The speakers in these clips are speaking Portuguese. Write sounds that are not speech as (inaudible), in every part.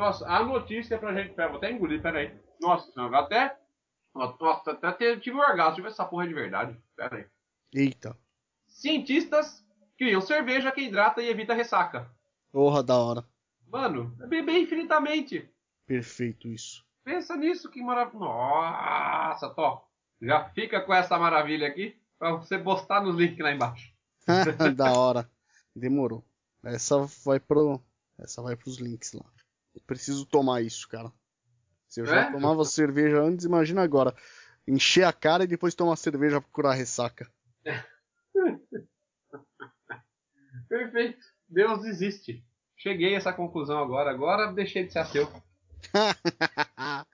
Nossa, a notícia pra gente. Pera, vou até engolir, pera aí. Nossa, até. Nossa, até tive um orgasmo. Se essa porra de verdade. Pera aí. Eita. Cientistas criam cerveja que hidrata e evita ressaca. Porra, da hora. Mano, é beber infinitamente. Perfeito isso. Pensa nisso, que maravilha. Nossa, Tó. Já fica com essa maravilha aqui pra você postar nos links lá embaixo. (laughs) da hora. Demorou. Essa vai pro. Essa vai pros links lá. Eu preciso tomar isso, cara. Se eu já É? tomava cerveja antes, imagina agora. Encher a cara e depois tomar cerveja pra curar a ressaca. (laughs) Perfeito. Deus existe. Cheguei a essa conclusão agora. Agora deixei de ser ateu. (laughs)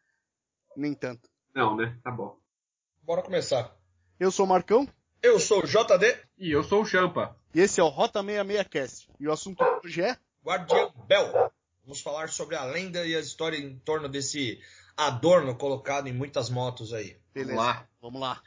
Nem tanto. Não, né? Tá bom. Bora começar. Eu sou o Marcão Eu sou o JD, E eu sou o Champa. e esse é o Rota 66 Cast. E o assunto de hoje é. Guardião Bell. Vamos falar sobre a lenda e a história em torno desse adorno colocado em muitas motos aí. Beleza. Vamos lá. Vamos lá.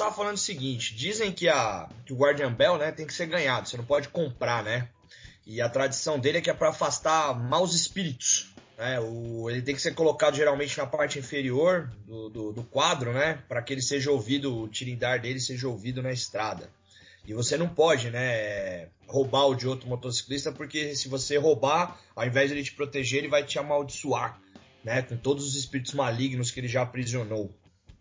Começar falando o seguinte: dizem que, a, que o Guardian Bell né, tem que ser ganhado, você não pode comprar, né? E a tradição dele é que é para afastar maus espíritos. Né? O, ele tem que ser colocado geralmente na parte inferior do, do, do quadro, né? Para que ele seja ouvido, o tirindar dele seja ouvido na estrada. E você não pode, né, roubar o de outro motociclista, porque se você roubar, ao invés de ele te proteger, ele vai te amaldiçoar, né? Com todos os espíritos malignos que ele já aprisionou.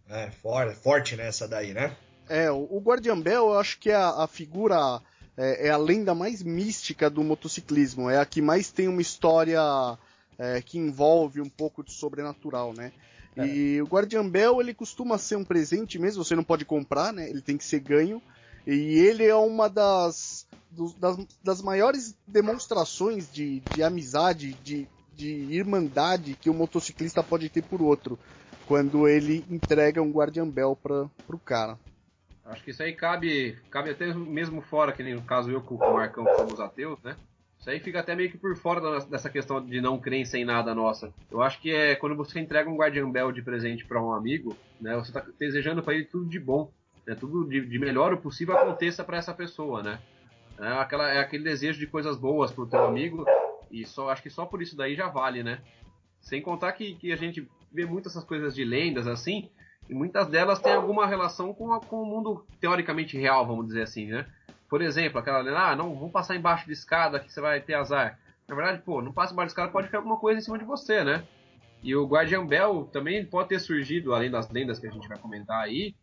É, for- forte nessa daí, né? É, o o Guardian Bell eu acho que é a, a figura. É, é a lenda mais mística do motociclismo. É a que mais tem uma história é, que envolve um pouco de sobrenatural, né? E o Guardian Bell ele costuma ser um presente mesmo, você não pode comprar, né? Ele tem que ser ganho. E ele é uma das, dos- das, das maiores demonstrações de, de amizade, de, de irmandade que o motociclista pode ter por outro. Quando ele entrega um Guardian Bell para pro cara. Acho que isso aí cabe, cabe até mesmo fora, que nem no caso eu com o Marcão somos ateus, né? Isso aí fica até meio que por fora dessa questão de não crença em nada nossa. Eu acho que é quando você entrega um Guardian Bell de presente para um amigo, né? Você tá desejando para ele tudo de bom, né? Tudo de, de melhor o possível aconteça para essa pessoa, né? É, aquela, é aquele desejo de coisas boas pro teu amigo e só acho que só por isso daí já vale, né? Sem contar que, que a gente vê muitas essas coisas de lendas assim, e muitas delas têm alguma relação com, a- com o mundo teoricamente real, vamos dizer assim, né? Por exemplo, aquela lenda, ah, não, vamos passar embaixo de escada que você vai ter azar. Na verdade, pô, não passa embaixo de escada, pode ficar alguma coisa em cima de você, né? E o Guardian Bell também pode ter surgido, além das lendas que a gente vai comentar aí,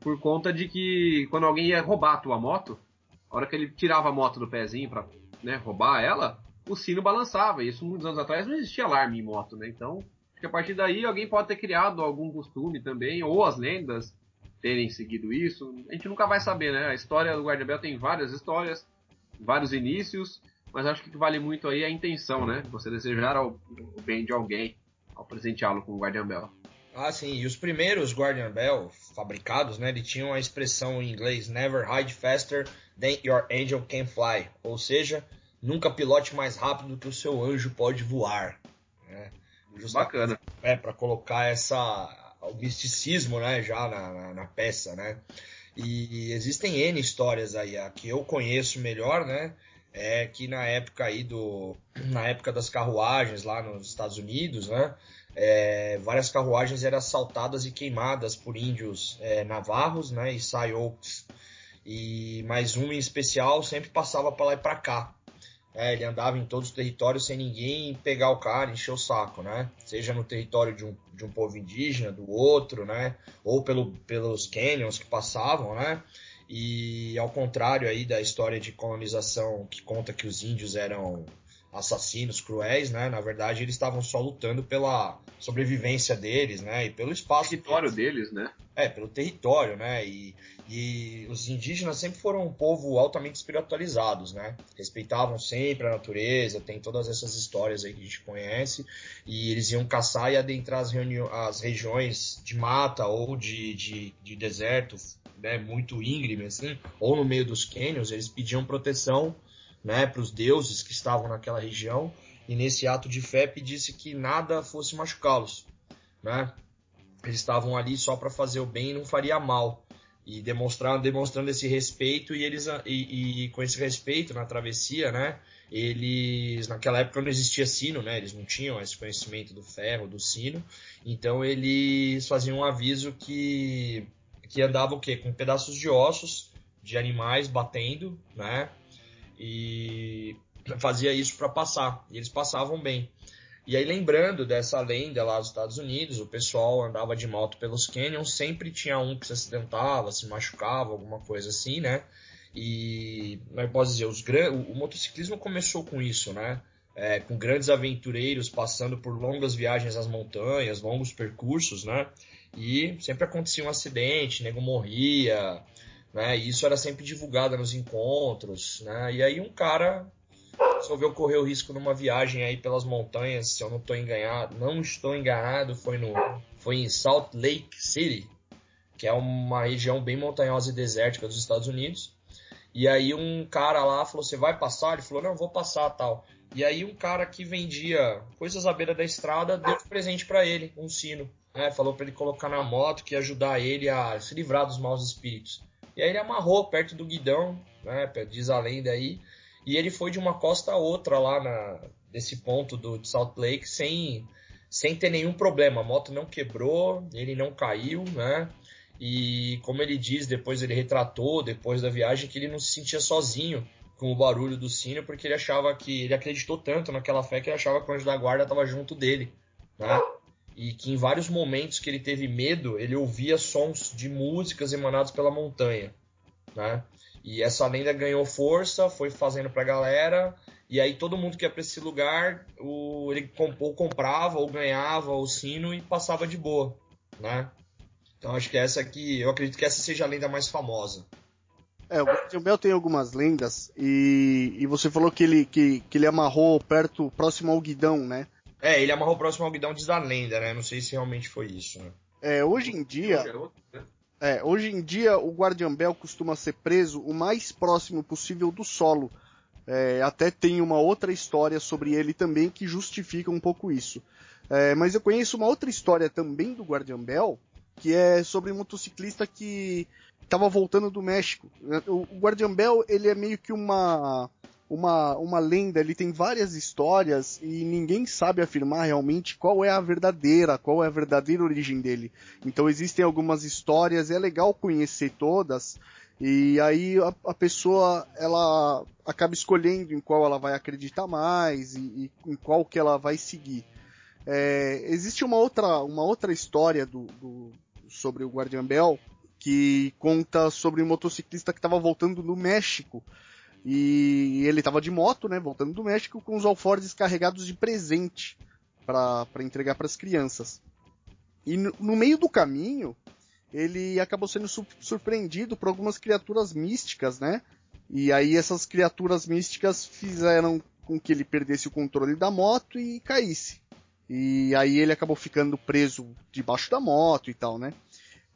por conta de que quando alguém ia roubar a tua moto, a hora que ele tirava a moto do pezinho pra né, roubar ela, o sino balançava. Isso muitos anos atrás não existia alarme em moto, né? Então, que a partir daí alguém pode ter criado algum costume também, ou as lendas terem seguido isso. A gente nunca vai saber, né? A história do Guardian Bell tem várias histórias, vários inícios, mas acho que vale muito aí é a intenção, né? Você desejar ao, o bem de alguém ao presenteá-lo com o Guardian Bell. Ah, sim. E os primeiros Guardian Bell fabricados, né? Eles tinham a expressão em inglês Never ride faster than your angel can fly. Ou seja, nunca pilote mais rápido que o seu anjo pode voar. Né? Bacana. É, para colocar essa o misticismo, né, já na, na, na peça, né? E existem N histórias aí, a que eu conheço melhor, né? É que na época aí do. Na época das carruagens lá nos Estados Unidos, né? é, várias carruagens eram assaltadas e queimadas por índios é, navarros, né? E Sayoks. E mais um em especial sempre passava para lá e para cá. É, ele andava em todos os territórios sem ninguém pegar o cara, encher o saco, né? Seja no território de um, de um povo indígena, do outro, né? Ou pelo, pelos canyons que passavam, né? E ao contrário aí da história de colonização que conta que os índios eram assassinos cruéis, né? Na verdade, eles estavam só lutando pela sobrevivência deles, né? E pelo espaço. território deles, né? É, pelo território, né? E, e os indígenas sempre foram um povo altamente espiritualizados, né? Respeitavam sempre a natureza, tem todas essas histórias aí que a gente conhece. E eles iam caçar e adentrar as, as regiões de mata ou de, de, de deserto, né? Muito íngreme, assim, ou no meio dos cânions, eles pediam proteção né, para os deuses que estavam naquela região, e nesse ato de fé pedisse que nada fosse machucá-los. Né? Eles estavam ali só para fazer o bem e não faria mal. E demonstrando, demonstrando esse respeito, e eles e, e, com esse respeito na travessia, né? Eles naquela época não existia sino, né? Eles não tinham esse conhecimento do ferro, do sino. Então eles faziam um aviso que que andava o quê? Com pedaços de ossos de animais batendo, né? E fazia isso para passar. E eles passavam bem. E aí, lembrando dessa lenda lá dos Estados Unidos, o pessoal andava de moto pelos canyons, sempre tinha um que se acidentava, se machucava, alguma coisa assim, né? E, mas posso dizer, os, o, o motociclismo começou com isso, né? É, com grandes aventureiros passando por longas viagens às montanhas, longos percursos, né? E sempre acontecia um acidente, nego morria, né? E isso era sempre divulgado nos encontros, né? E aí um cara resolveu correr o risco numa viagem aí pelas montanhas, se eu não estou enganado, não estou enganado, foi no foi em Salt Lake City, que é uma região bem montanhosa e desértica dos Estados Unidos. E aí um cara lá falou: "Você vai passar?" Ele falou: "Não, vou passar, tal". E aí um cara que vendia coisas à beira da estrada deu de presente para ele, um sino, né? Falou para ele colocar na moto que ia ajudar ele a se livrar dos maus espíritos. E aí ele amarrou perto do guidão, né? Diz a lenda aí. E ele foi de uma costa a outra lá na, nesse ponto do Salt Lake sem, sem ter nenhum problema. A moto não quebrou, ele não caiu, né? E como ele diz, depois ele retratou, depois da viagem, que ele não se sentia sozinho com o barulho do sino, porque ele achava que. Ele acreditou tanto naquela fé que ele achava que o anjo da guarda estava junto dele, né? E que em vários momentos que ele teve medo, ele ouvia sons de músicas emanados pela montanha, né? E essa lenda ganhou força, foi fazendo pra galera, e aí todo mundo que ia para esse lugar, o, ele ou comprava ou ganhava o sino e passava de boa, né? Então acho que essa aqui, eu acredito que essa seja a lenda mais famosa. É, o Guardião tem algumas lendas e, e você falou que ele, que, que ele amarrou perto, próximo ao guidão, né? É, ele amarrou próximo ao guidão, diz a lenda, né? Não sei se realmente foi isso, né? É, hoje em dia. É, hoje em dia o Guardian Bell costuma ser preso o mais próximo possível do solo. É, até tem uma outra história sobre ele também que justifica um pouco isso. É, mas eu conheço uma outra história também do Guardian Bell, que é sobre um motociclista que estava voltando do México. O, o Guardian Bell ele é meio que uma uma, uma lenda, ele tem várias histórias e ninguém sabe afirmar realmente qual é a verdadeira, qual é a verdadeira origem dele. Então existem algumas histórias, é legal conhecer todas, e aí a, a pessoa ela acaba escolhendo em qual ela vai acreditar mais e, e em qual que ela vai seguir. É, existe uma outra, uma outra história do, do, sobre o Guardian Bell que conta sobre um motociclista que estava voltando do México e ele estava de moto, né, voltando do México, com os alforjes carregados de presente para entregar para as crianças. E no, no, meio do caminho, ele acabou sendo su surpreendido por algumas criaturas místicas, né? E aí essas criaturas místicas fizeram com que ele perdesse o controle da moto e caísse. E aí ele acabou ficando preso debaixo da moto e tal, né?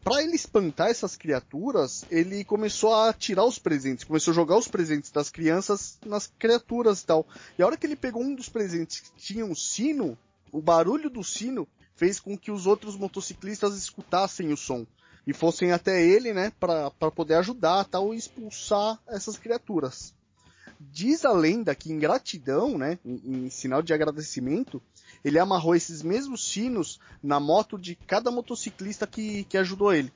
Para ele espantar essas criaturas, ele começou a tirar os presentes, começou a jogar os presentes das crianças nas criaturas e tal. E a hora que ele pegou um dos presentes que tinha um sino, o barulho do sino fez com que os outros motociclistas escutassem o som e fossem até ele, né, para poder ajudar tal e expulsar essas criaturas. Diz a lenda que em gratidão, né, em, em sinal de agradecimento, ele amarrou esses mesmos sinos na moto de cada motociclista que, que ajudou ele.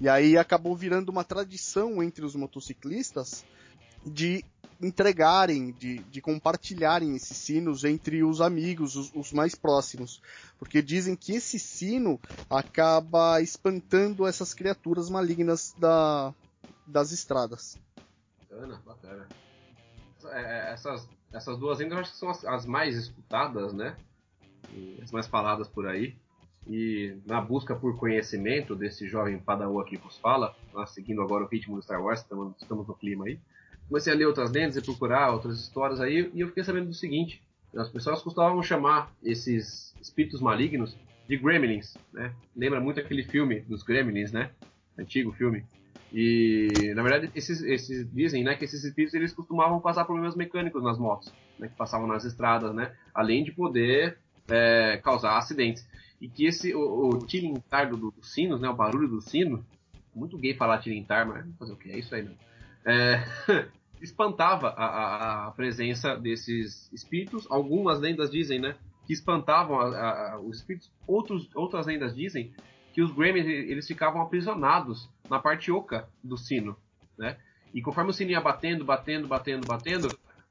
E aí acabou virando uma tradição entre os motociclistas de entregarem, de, de compartilharem esses sinos entre os amigos, os, os, mais próximos. Porque dizem que esse sino acaba espantando essas criaturas malignas da, das estradas. Bacana, bacana. essa, é, essas, essas duas lendas eu acho que são as, as mais escutadas, né? E as mais faladas por aí. E na busca por conhecimento desse jovem padawan que vos fala, nós seguindo agora o ritmo do Star Wars, estamos, estamos no clima aí. Comecei a ler outras lendas e procurar outras histórias aí, e eu fiquei sabendo do seguinte: as pessoas costumavam chamar esses espíritos malignos de gremlins, né? Lembra muito aquele filme dos gremlins, né? Antigo filme. E na verdade esses, esses dizem, né, que esses espíritos eles costumavam passar problemas mecânicos nas motos, né, que passavam nas estradas, né? Além de poder é, causar acidentes. E que esse o, o tilintar do, sinos, né, o barulho do sino, muito gay falar tilintar, mas fazer o que é isso aí, não. É, (laughs) espantava a, a, a, presença desses espíritos. Algumas lendas dizem, né, que espantavam a, os espíritos. Outros, outras lendas dizem que os Gremlins eles ficavam aprisionados na parte oca do sino, né? E conforme o sino ia batendo, batendo, batendo, batendo,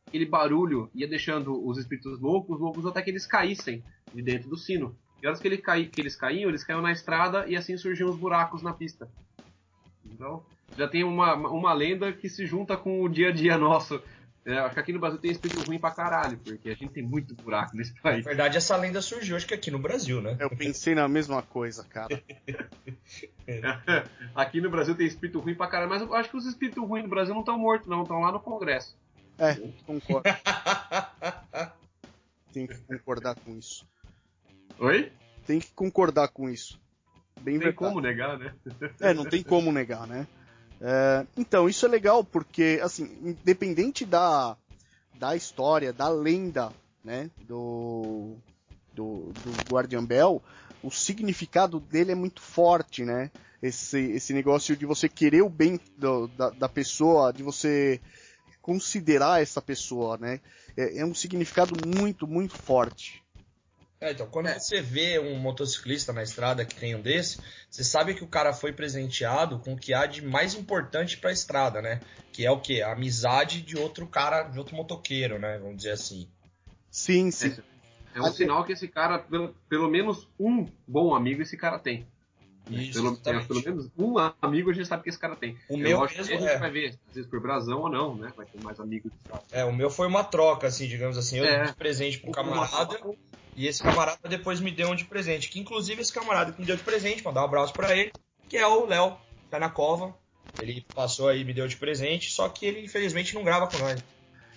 aquele barulho ia deixando os espíritos loucos, loucos até que eles caíssem de dentro do sino. E horas que, ele cai, que eles caíam, eles caíam na estrada e assim surgiam os buracos na pista. Então, já tem uma, uma lenda que se junta com o dia a dia nosso. É, acho que aqui no Brasil tem espírito ruim pra caralho, porque a gente tem muito buraco nesse país. Na verdade, essa lenda surgiu, acho que aqui no Brasil, né? Eu pensei na mesma coisa, cara. (laughs) aqui no Brasil tem espírito ruim pra caralho, mas eu acho que os espíritos ruins do Brasil não estão mortos, não, estão lá no Congresso. É, concordo. (laughs) tem que concordar com isso. Oi? Tem que concordar com isso. Bem não tem verdade. como negar, né? É, não tem como negar, né? É, então, isso é legal porque, assim, independente da, da história, da lenda, né, do, do, do Guardian Bell, o significado dele é muito forte, né? Esse, esse negócio de você querer o bem do, da, da pessoa, de você considerar essa pessoa, né? É, é um significado muito, muito forte. É, então, quando é. você vê um motociclista na estrada que tem um desse, você sabe que o cara foi presenteado com o que há de mais importante para a estrada, né? Que é o quê? A amizade de outro cara, de outro motoqueiro, né? Vamos dizer assim. Sim, sim. É, é um sinal que esse cara, pelo, pelo menos um bom amigo esse cara tem. Isso, pelo, pelo, menos um amigo a gente sabe que esse cara tem. O é meu mesmo, a gente é. vai ver, às vezes por brasão ou não, né? Vai ter mais amigos. É, o meu foi uma troca, assim, digamos assim. Eu é. dei presente pro um camarada. Uma... E esse camarada depois me deu um de presente. Que inclusive esse camarada que me deu de presente, mandar um abraço para ele, que é o Léo, tá na cova. Ele passou aí me deu de presente, só que ele infelizmente não grava com nós.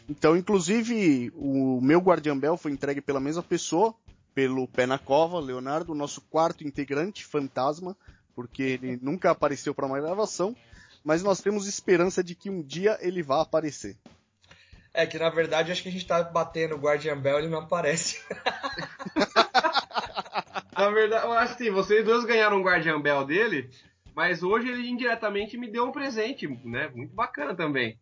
Então, inclusive, o meu Guardian Bell foi entregue pela mesma pessoa, pelo Pé na Cova, Leonardo, nosso quarto integrante, fantasma, porque ele (laughs) nunca apareceu para uma gravação, mas nós temos esperança de que um dia ele vá aparecer. É que na verdade acho que a gente tá batendo o Guardian Bell e ele não aparece. (laughs) na verdade, eu acho que vocês dois ganharam um Guardian Bell dele, mas hoje ele indiretamente me deu um presente, né? Muito bacana também.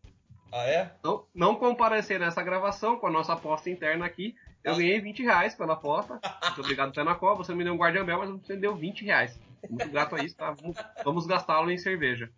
Ah, é? Não, não comparecer nessa gravação com a nossa aposta interna aqui. Eu ganhei 20 reais pela aposta. Muito obrigado, Copa. Você me deu um Guardian Bell, mas você deu 20 reais. Muito grato a isso, tá? Vamos gastá-lo em cerveja.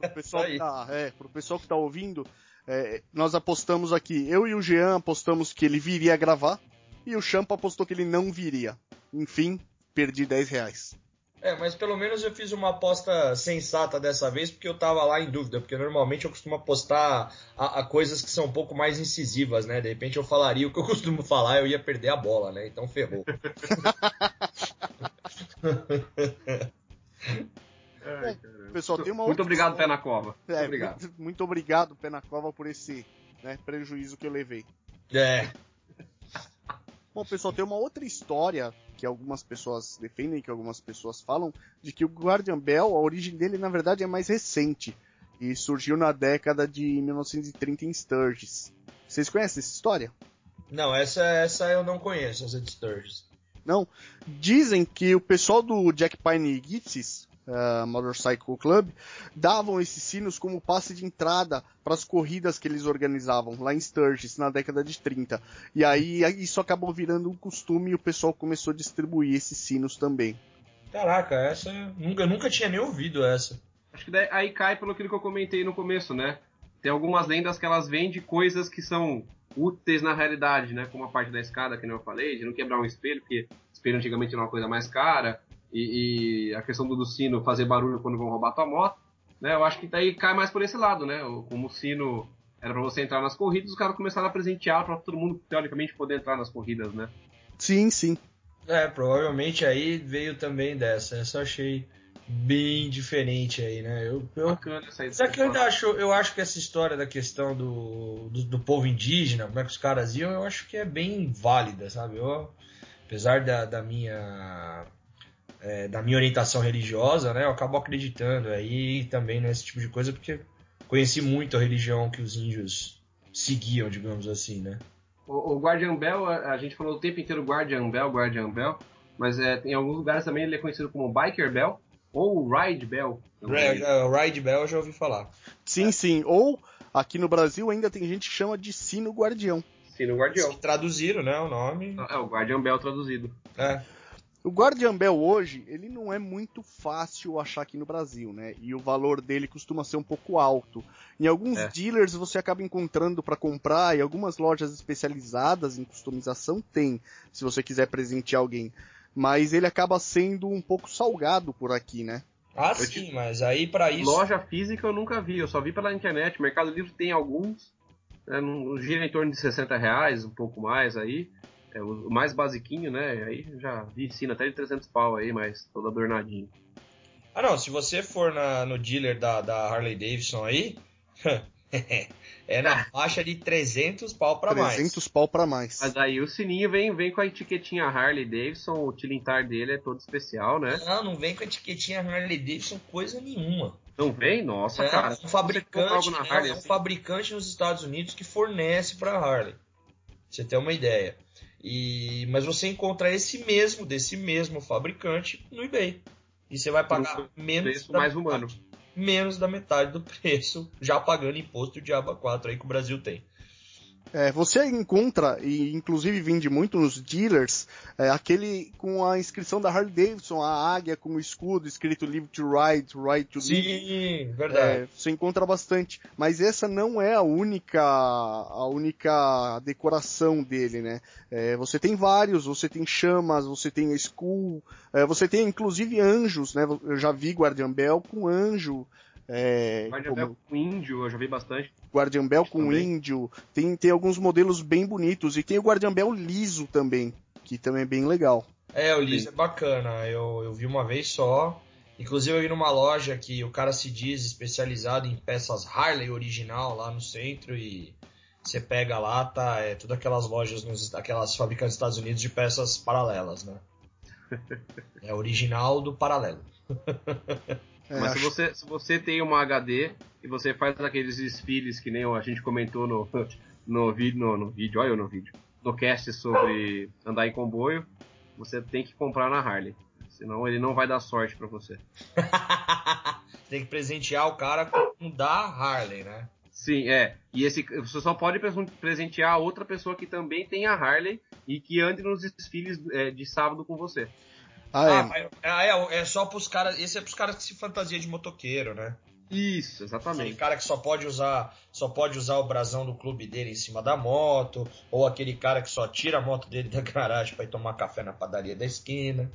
Pro pessoal, que tá, é, pro pessoal que tá ouvindo, é, nós apostamos aqui, eu e o Jean apostamos que ele viria a gravar, e o Champa apostou que ele não viria. Enfim, perdi 10 reais. É, mas pelo menos eu fiz uma aposta sensata dessa vez, porque eu tava lá em dúvida, porque normalmente eu costumo apostar a, a, coisas que são um pouco mais incisivas, né? De repente eu falaria o que eu (laughs) costumo falar, eu ia perder a bola, né? Então ferrou. (laughs) Ai, pessoal, tem uma Muito obrigado, Pé na Cova. É, muito obrigado. Muito, muito obrigado, Pé na Cova, por esse né, prejuízo que eu levei. É. Bom, pessoal, tem uma outra história que algumas pessoas defendem, que algumas pessoas falam, de que o Guardian Bell, a origem dele, na verdade, é mais recente. E surgiu na década de 1930 em Sturgis. Vocês conhecem essa história? Não, essa, essa eu não conheço, essa de Sturgis. Não. Dizem que o pessoal do Jack Pine Gypsies uh, Motorcycle Club, davam esses sinos como passe de entrada para as corridas que eles organizavam lá em Sturgis na década de 30. E aí isso acabou virando um costume e o pessoal começou a distribuir esses sinos também. Caraca, essa nunca, eu nunca tinha nem ouvido essa. Acho que daí, aí cai pelo que eu comentei no começo, né? Tem algumas lendas que elas vendem coisas que são úteis na realidade, né? Como a parte da escada que eu falei, de não quebrar um espelho, porque espelho antigamente era uma coisa mais cara e, e, a questão do, do, sino fazer barulho quando vão roubar tua moto, né? Eu acho que daí cai mais por esse lado, né? Como o sino era pra você entrar nas corridas, os caras começaram a presentear pra todo mundo, teoricamente, poder entrar nas corridas, né? Sim, sim. É, provavelmente aí veio também dessa. Essa eu achei bem diferente aí, né? Eu, eu... Bacana essa Só que eu ainda acho, eu acho que essa história da questão do, do, do, povo indígena, como é que os caras iam, eu acho que é bem válida, sabe? Eu, apesar da, da minha é, da minha orientação religiosa, né? Eu acabo acreditando aí também nesse tipo de coisa, porque conheci muito a religião que os índios seguiam, digamos assim, né? O, o Guardian Bell, a, gente falou o tempo inteiro Guardian Bell, Guardian Bell, mas é, em alguns lugares também ele é conhecido como Biker Bell ou Ride Bell. Ride Bell eu já ouvi falar. Sim, é. sim. Ou aqui no Brasil ainda tem gente que chama de Sino Guardião. Sino Guardião. Traduziram, né, o nome. É, o Guardian Bell traduzido. É. O Guardian Bell hoje, ele não é muito fácil achar aqui no Brasil, né? E o valor dele costuma ser um pouco alto. Em alguns é. dealers você acaba encontrando para comprar e algumas lojas especializadas em customização tem, se você quiser presentear alguém. Mas ele acaba sendo um pouco salgado por aqui, né? Ah, eu sim, te... mas aí para isso. Loja física eu nunca vi, eu só vi pela internet. Mercado Livre tem alguns, né, gira em torno de 60 reais, um pouco mais aí. É o mais basiquinho, né? Aí já vi ensino até de 300 pau aí, mas todo adornadinho. Ah não, se você for na, no dealer da, da Harley Davidson aí, (laughs) é na (laughs) faixa de 300 pau pra 300 mais. 300 pau pra mais. Mas aí o sininho vem, vem com a etiquetinha Harley Davidson, o tilintar dele é todo especial, né? Não, não vem com a etiquetinha Harley Davidson coisa nenhuma. Não vem? Nossa, é, cara. Um fabricante, é, Harley, é um assim. fabricante nos Estados Unidos que fornece pra Harley. Pra você ter uma ideia. E, mas você encontra esse mesmo, desse mesmo fabricante, no eBay. E você vai pagar menos da mais metade, humano. menos da metade do preço, já pagando imposto de aba 4 aí que o Brasil tem. É, você encontra, e inclusive vende muito nos dealers, é, aquele com a inscrição da Harley Davidson, a águia com o escudo escrito Live to Ride, Ride to Live. Sim, verdade. É, você encontra bastante. Mas essa não é a única, a única decoração dele, né? É, você tem vários, você tem chamas, você tem Skull, é, você tem inclusive anjos, né? Eu já vi Guardian Bell com anjo. É, Guardian como... Bell com índio, eu já vi bastante. Guardian Bell com também. índio. Tem, tem alguns modelos bem bonitos. E tem o Guardian Bell liso também, que também é bem legal. É, o liso é bacana. Eu, eu vi uma vez só. Inclusive eu vi numa loja que o cara se diz especializado em peças Harley original lá no centro e você pega lá, tá, é tudo aquelas lojas, nos, aquelas fabricantes dos Estados Unidos de peças paralelas, né? (laughs) É original do paralelo. (laughs) É, Mas se, você, se você tem uma HD e você faz aqueles desfiles que nem a gente comentou no, (laughs) no, vídeo, no, no vídeo, olha eu no vídeo, no cast sobre andar em comboio, você tem que comprar na Harley. Senão ele não vai dar sorte para você. (laughs) tem que presentear o cara com da Harley, né? Sim, é. E esse você só pode presentear outra pessoa que também tem a Harley e que ande nos desfiles é, de sábado com você. Ah, é. Ah, é, é só pros caras. Esse é pros caras que se fantasia de motoqueiro, né? Isso, exatamente. Aquele cara que só pode usar, só pode usar o brasão do clube dele em cima da moto, ou aquele cara que só tira a moto dele da (laughs) garagem para ir tomar café na padaria da esquina.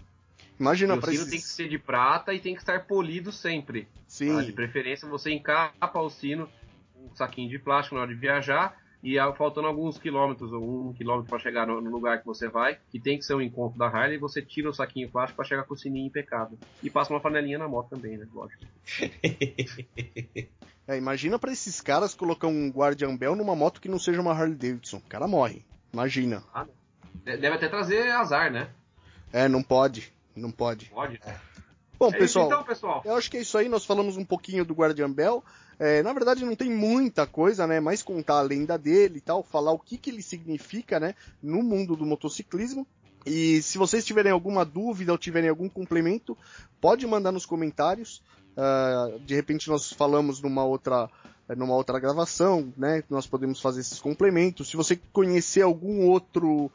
Imagina, o sino esses... tem que ser de prata e tem que estar polido sempre. Sim. Tá? De preferência você encapa o sino um saquinho de plástico na hora de viajar e faltando alguns quilômetros, ou um quilômetro para chegar no, lugar que você vai, que tem que ser um encontro da Harley, você tira o saquinho plástico para chegar com o sininho impecável. E passa uma panelinha na moto também, né? Lógico. (laughs) é, imagina para esses caras colocar um Guardian Bell numa moto que não seja uma Harley Davidson. O cara morre. Imagina. Ah, deve até trazer azar, né? É, não pode. Não pode. Pode. É. Bom, é pessoal, então, pessoal, eu acho que é isso aí. Nós falamos um pouquinho do Guardian Bell. É, na verdade, não tem muita coisa, né? Mais contar a lenda dele e tal, falar o que, que ele significa, né? No mundo do motociclismo. E se vocês tiverem alguma dúvida ou tiverem algum complemento, pode mandar nos comentários. Uh, de repente nós falamos numa outra numa outra gravação, né? Nós podemos fazer esses complementos. Se você conhecer algum outro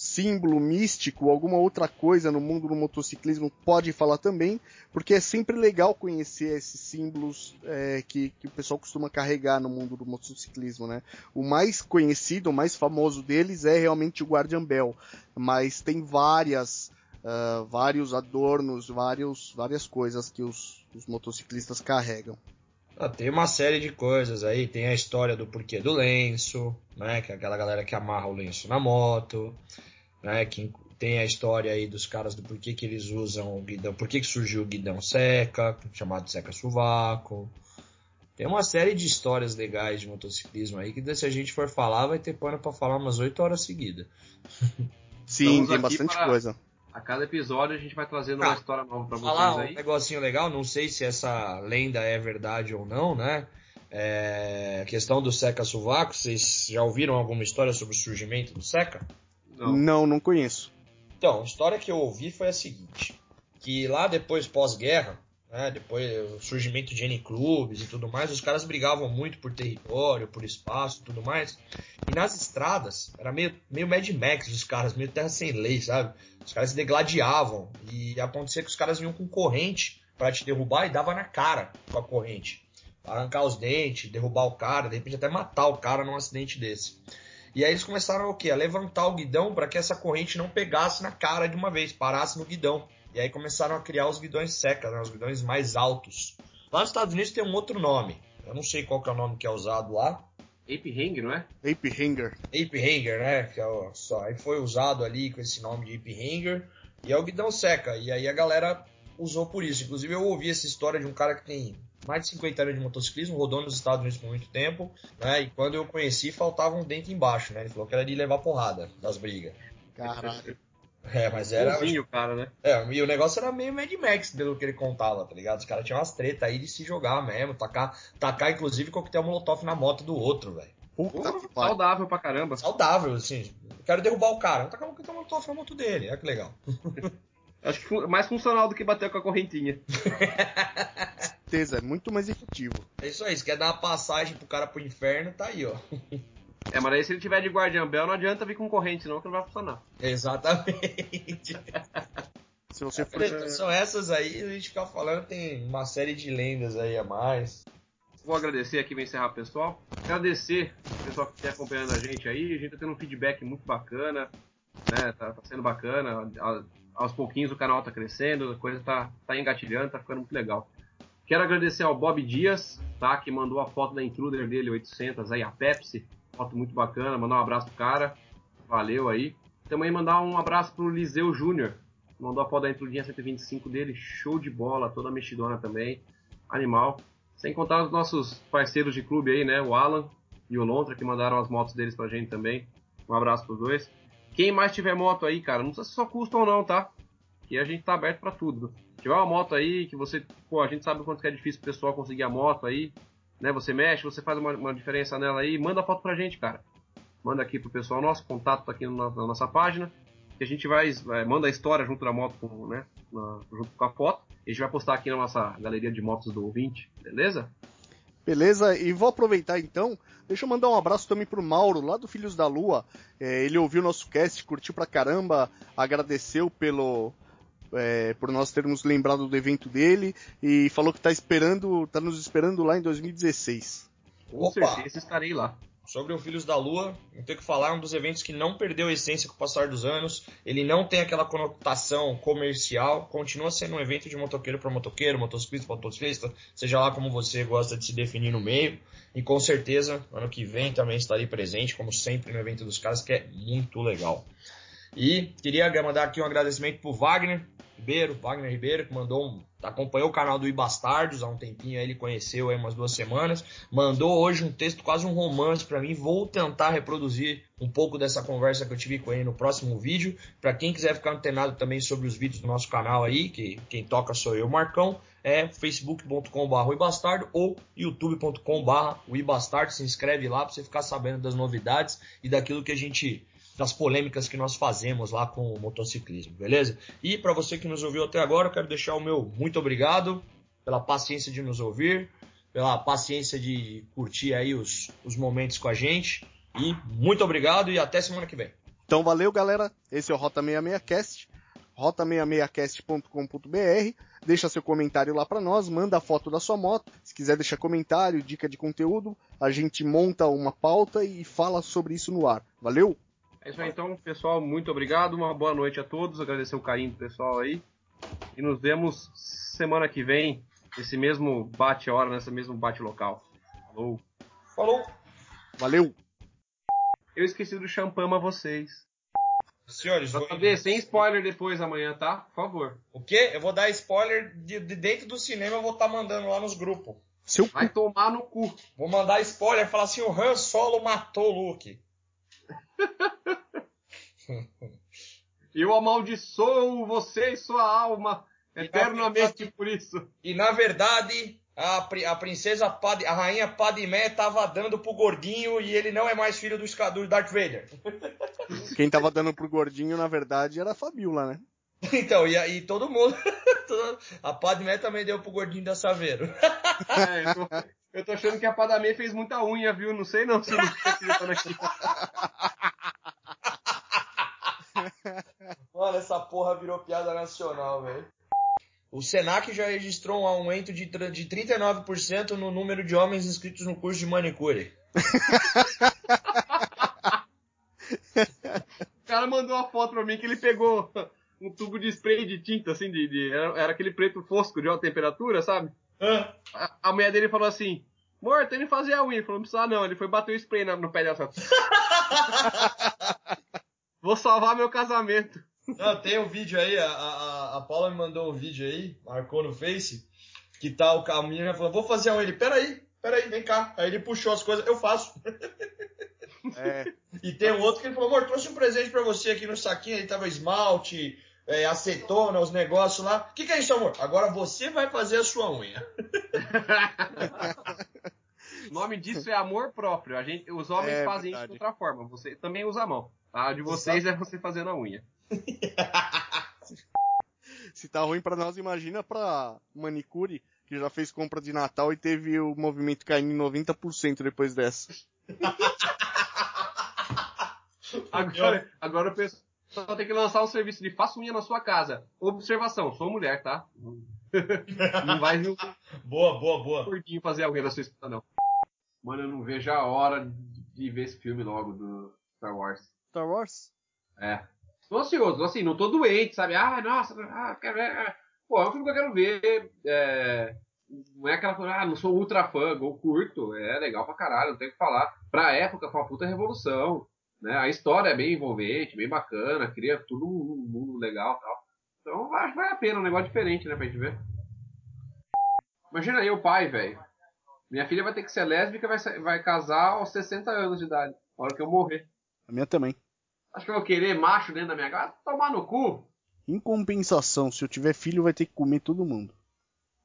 símbolo místico, alguma outra coisa no mundo do motociclismo, pode falar também, porque é sempre legal conhecer esses símbolos é, que, que o pessoal costuma carregar no mundo do motociclismo, né? O mais conhecido, o mais famoso deles é realmente o Guardian Bell, mas tem várias, uh, vários adornos, vários, várias coisas que os, os motociclistas carregam. Ah, tem uma série de coisas aí, tem a história do porquê do lenço, né? Que é aquela galera que amarra o lenço na moto, né? Que tem a história aí dos caras do porquê que eles usam o guidão, por que surgiu o guidão seca, chamado seca sovaco. Tem uma série de histórias legais de motociclismo aí que se a gente for falar vai ter pano para falar umas 8 horas seguidas. (laughs) Sim, tem bastante para... coisa. A cada episódio a gente vai trazendo ah, uma história nova pra vocês falar aí. Um negocinho legal, não sei se essa lenda é verdade ou não, né? É, a questão do Seca Sovaco, vocês já ouviram alguma história sobre o surgimento do Seca? Não, não, não conheço. Então, a história que eu ouvi foi a seguinte: que lá depois, pós-guerra, né, depois do surgimento de N-clubes e tudo mais, os caras brigavam muito por território, por espaço e tudo mais. E nas estradas, era meio, meio Mad Max os caras, meio terra sem lei, sabe? Os caras se degladiavam e acontecia que os caras vinham com corrente para te derrubar e dava na cara com a corrente. Arrancar os dentes, derrubar o cara, de repente até matar o cara num acidente desse. E aí eles começaram o quê? A levantar o guidão para que essa corrente não pegasse na cara de uma vez, parasse no guidão. E aí começaram a criar os guidões secas, né? os guidões mais altos. Lá nos Estados Unidos tem um outro nome. Eu não sei qual que é o nome que é usado lá. Ape Hanger, não é? Ape Hanger. Ape Hanger, né? Que é o, só, aí foi usado ali com esse nome de Ape Hanger. E é o guidão seca. E aí a galera usou por isso. Inclusive eu ouvi essa história de um cara que tem mais de 50 anos de motociclismo, rodou nos Estados Unidos por muito tempo, né? E quando eu conheci, faltava um dente embaixo, né? Ele falou que era de levar porrada das brigas. Caralho. É, mas era. Bonzinho, cara, né? É, e o negócio era meio Mad Max, pelo que ele contava, tá ligado? Os caras tinham umas tretas aí de se jogar mesmo, tacar, tacar inclusive coquetel molotov na moto do outro, velho. Puta Saudável pra caramba. Saudável, assim. Quero derrubar o cara. Tacar um coquetel molotov na moto dele. Olha que legal. (laughs) Acho que mais funcional do que bater com a correntinha. (laughs) certeza, é muito mais efetivo. É isso aí, se quer dar uma passagem pro cara pro inferno, tá aí, ó. É, mas aí se ele tiver de Guardian Bell, não adianta vir com corrente, não, que não vai funcionar. Exatamente. (laughs) se você for... São essas aí, a gente fica falando, tem uma série de lendas aí a mais. Vou agradecer aqui, vou encerrar pessoal. Agradecer o pessoal que está acompanhando a gente aí. A gente tá tendo um feedback muito bacana, né? Tá, tá sendo bacana. Aos pouquinhos o canal tá crescendo, a coisa tá, tá engatilhando, tá ficando muito legal. Quero agradecer ao Bob Dias, tá? Que mandou a foto da Intruder dele, 800, aí a Pepsi. Foto muito bacana, mandar um abraço pro cara. Valeu aí. Também mandar um abraço pro Liseu Júnior. Mandou a foto da Intrudinha 125 dele, show de bola, toda mexidona também. Animal. Sem contar os nossos parceiros de clube aí, né? O Alan e o Lontra, que mandaram as motos deles pra gente também. Um abraço pros dois. Quem mais tiver moto aí, cara, não sei se só custa ou não, tá? Que a gente tá aberto para tudo tiver uma moto aí que você, pô, a gente sabe o quanto é difícil o pessoal conseguir a moto aí, né? Você mexe, você faz uma, uma diferença nela aí, manda a foto pra gente, cara. Manda aqui pro pessoal nosso, contato tá aqui na, na nossa página, que a gente vai, vai, manda a história junto da moto, com, né? Na, junto com a foto. E a gente vai postar aqui na nossa galeria de motos do ouvinte, beleza? Beleza, e vou aproveitar então, deixa eu mandar um abraço também pro Mauro, lá do Filhos da Lua. É, ele ouviu nosso cast, curtiu pra caramba, agradeceu pelo, é, por nós termos lembrado do evento dele e falou que está esperando, tá nos esperando lá em 2016. Com Opa. certeza estarei lá. Sobre o Filhos da Lua, não tenho que falar, é um dos eventos que não perdeu a essência com o passar dos anos. Ele não tem aquela conotação comercial, continua sendo um evento de motoqueiro para motoqueiro, motociclista para motociclista, seja lá como você gosta de se definir no meio. E com certeza, ano que vem também estarei presente, como sempre, no evento dos caras, que é muito legal. E queria mandar aqui um agradecimento pro Wagner Ribeiro, Wagner Ribeiro, que mandou um, acompanhou o canal do Ibastardos há um tempinho, aí ele conheceu aí umas duas semanas, mandou hoje um texto, quase um romance para mim. Vou tentar reproduzir um pouco dessa conversa que eu tive com ele no próximo vídeo. Para quem quiser ficar antenado também sobre os vídeos do nosso canal aí, que quem toca sou eu, Marcão, é facebook.com.br ibastardo ou youtube.com.br ibastardo. Se inscreve lá para você ficar sabendo das novidades e daquilo que a gente das polêmicas que nós fazemos lá com o motociclismo, beleza? E para você que nos ouviu até agora, eu quero deixar o meu muito obrigado pela paciência de nos ouvir, pela paciência de curtir aí os, os momentos com a gente. E muito obrigado e até semana que vem. Então valeu, galera. Esse é o Rota 66cast, rota66cast.com.br. Deixa seu comentário lá para nós, manda a foto da sua moto. Se quiser deixar comentário, dica de conteúdo, a gente monta uma pauta e fala sobre isso no ar. Valeu! É isso aí então, pessoal. Muito obrigado. Uma boa noite a todos. Agradecer o carinho do pessoal aí. E nos vemos semana que vem nesse mesmo bate-hora, nesse mesmo bate-local. Falou. Falou. Valeu. Eu esqueci do champanhe a vocês. Senhores, vou... saber, sem spoiler depois amanhã, tá? Por favor. o quê? Eu vou dar spoiler de, de dentro do cinema, eu vou estar mandando lá nos grupos. Seu cu. Vai tomar no cu. Vou mandar spoiler, falar assim, o Han Solo matou o Luke. (laughs) Eu amaldiçoo você e sua alma eternamente por isso. E na verdade, a, a princesa Pad, a rainha Padmé tava dando pro gordinho e ele não é mais filho do, do Darth Vader. (laughs) Quem tava dando pro gordinho, na verdade, era a Fabiola, né? (laughs) Então, e aí todo mundo. a Padmé também deu pro gordinho da Saveiro. É, eu, tô, eu tô achando que a Padamê fez muita unha, viu? Não sei não se não tá acreditando aqui. Mano, essa porra virou piada nacional, velho. O Senac já registrou um aumento de, de 39% no número de homens inscritos no curso de manicure. O cara mandou uma foto pra mim que ele pegou um tubo de spray de tinta, assim, de, de- era, era aquele preto fosco de alta temperatura, sabe? Hã? A, a mulher dele falou assim, amor, tem que fazer a unha. Ele falou, não precisa não. Ele foi bater o spray na- no pé dela. (laughs) Vou salvar meu casamento. Não, tem um vídeo aí, a, a, a Paula me mandou um vídeo aí, marcou no Face, que tá o a menina falando, vou fazer um ele, peraí, peraí, vem cá. Aí ele puxou as coisas, eu faço. É. (laughs) E tem um outro que ele falou, amor, trouxe um presente pra você aqui no saquinho, aí tava esmalte, é, acetona, os negócios lá. O que, que é isso, amor? Agora você vai fazer a sua unha. O (laughs) nome disso é amor próprio. A gente, os homens É fazem verdade. isso de outra forma. Você também usa a mão. A de vocês é você fazendo a unha. (laughs) Se tá ruim pra nós, imagina pra manicure, que já fez compra de Natal e teve o movimento caindo em 90% depois dessa. (laughs) Agora, agora o pessoal tem que lançar um serviço de faça unha na sua casa. Observação, sou mulher, tá? (laughs) Não vai vir um Boa, boa, boa. gordinho fazer a unha da sua esposa, não. Mano, eu não vejo a hora de ver esse filme logo do Star Wars. Star Wars? É. Tô ansioso, assim, não tô doente, sabe? Ah, nossa, ah, quero ver. ah. Pô, é um filme que eu quero ver. É... Não é aquela coisa, ah, não sou ultra fã, ou curto. É legal pra caralho, não tem o que falar. Pra época, foi uma puta revolução. Né? A história é bem envolvente, bem bacana, cria tudo um mundo legal e tal. Então acho que vale a pena, um negócio diferente, né, pra gente ver. Imagina aí o pai, velho. Minha filha vai ter que ser lésbica vai, vai casar aos 60 anos de idade. Na hora que eu morrer. A minha também. Acho que eu vou querer macho dentro da minha casa? Tomar no cu. Em compensação, se eu tiver filho, vai ter que comer todo mundo.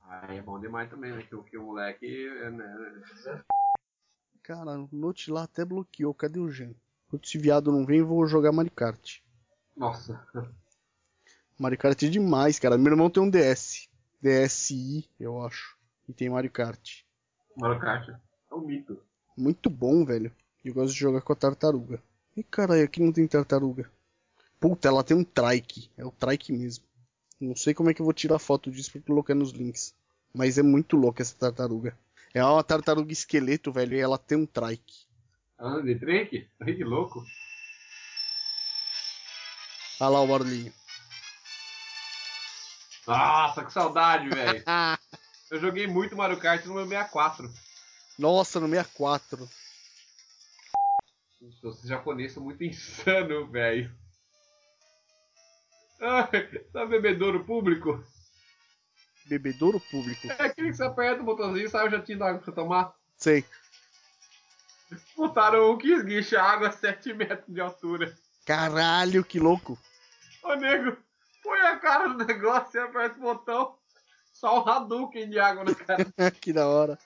Aí é bom demais também, né? Que, o- que o moleque. é, Né, Cara, o Note lá até bloqueou. Cadê o Jean? Enquanto esse viado não vem, eu vou jogar Mario Kart. Nossa. Mario Kart é demais, cara. Meu irmão tem um DS. DSi, eu acho. E tem Mario Kart. Mario Kart é um mito. Muito bom, velho. Eu gosto de jogar com a tartaruga. E caralho, aqui não tem tartaruga. Puta, ela tem um trike. É o trike mesmo. Não sei como é que eu vou tirar foto disso pra colocar nos links. Mas é muito louca essa tartaruga. É uma tartaruga esqueleto, velho, e ela tem um trike. Ah, de drink? Ai, que louco. Olha lá o barulhinho. Nossa, que saudade, velho. (laughs) Eu joguei muito Mario Kart no meu 64. nossa, no 64. Esse japonês são muito (laughs) insano, velho. Ah, tá bebedouro público? Bebedouro público. É aquele que você aperta o botãozinho e sai o jatinho d'água pra tomar. Sei. Botaram um que esguicha água a 7 metros de altura. Caralho, que louco. Ô nego, põe a cara no negócio e aperta o botão. Só um Hadouken de água na cara. (laughs) que da hora.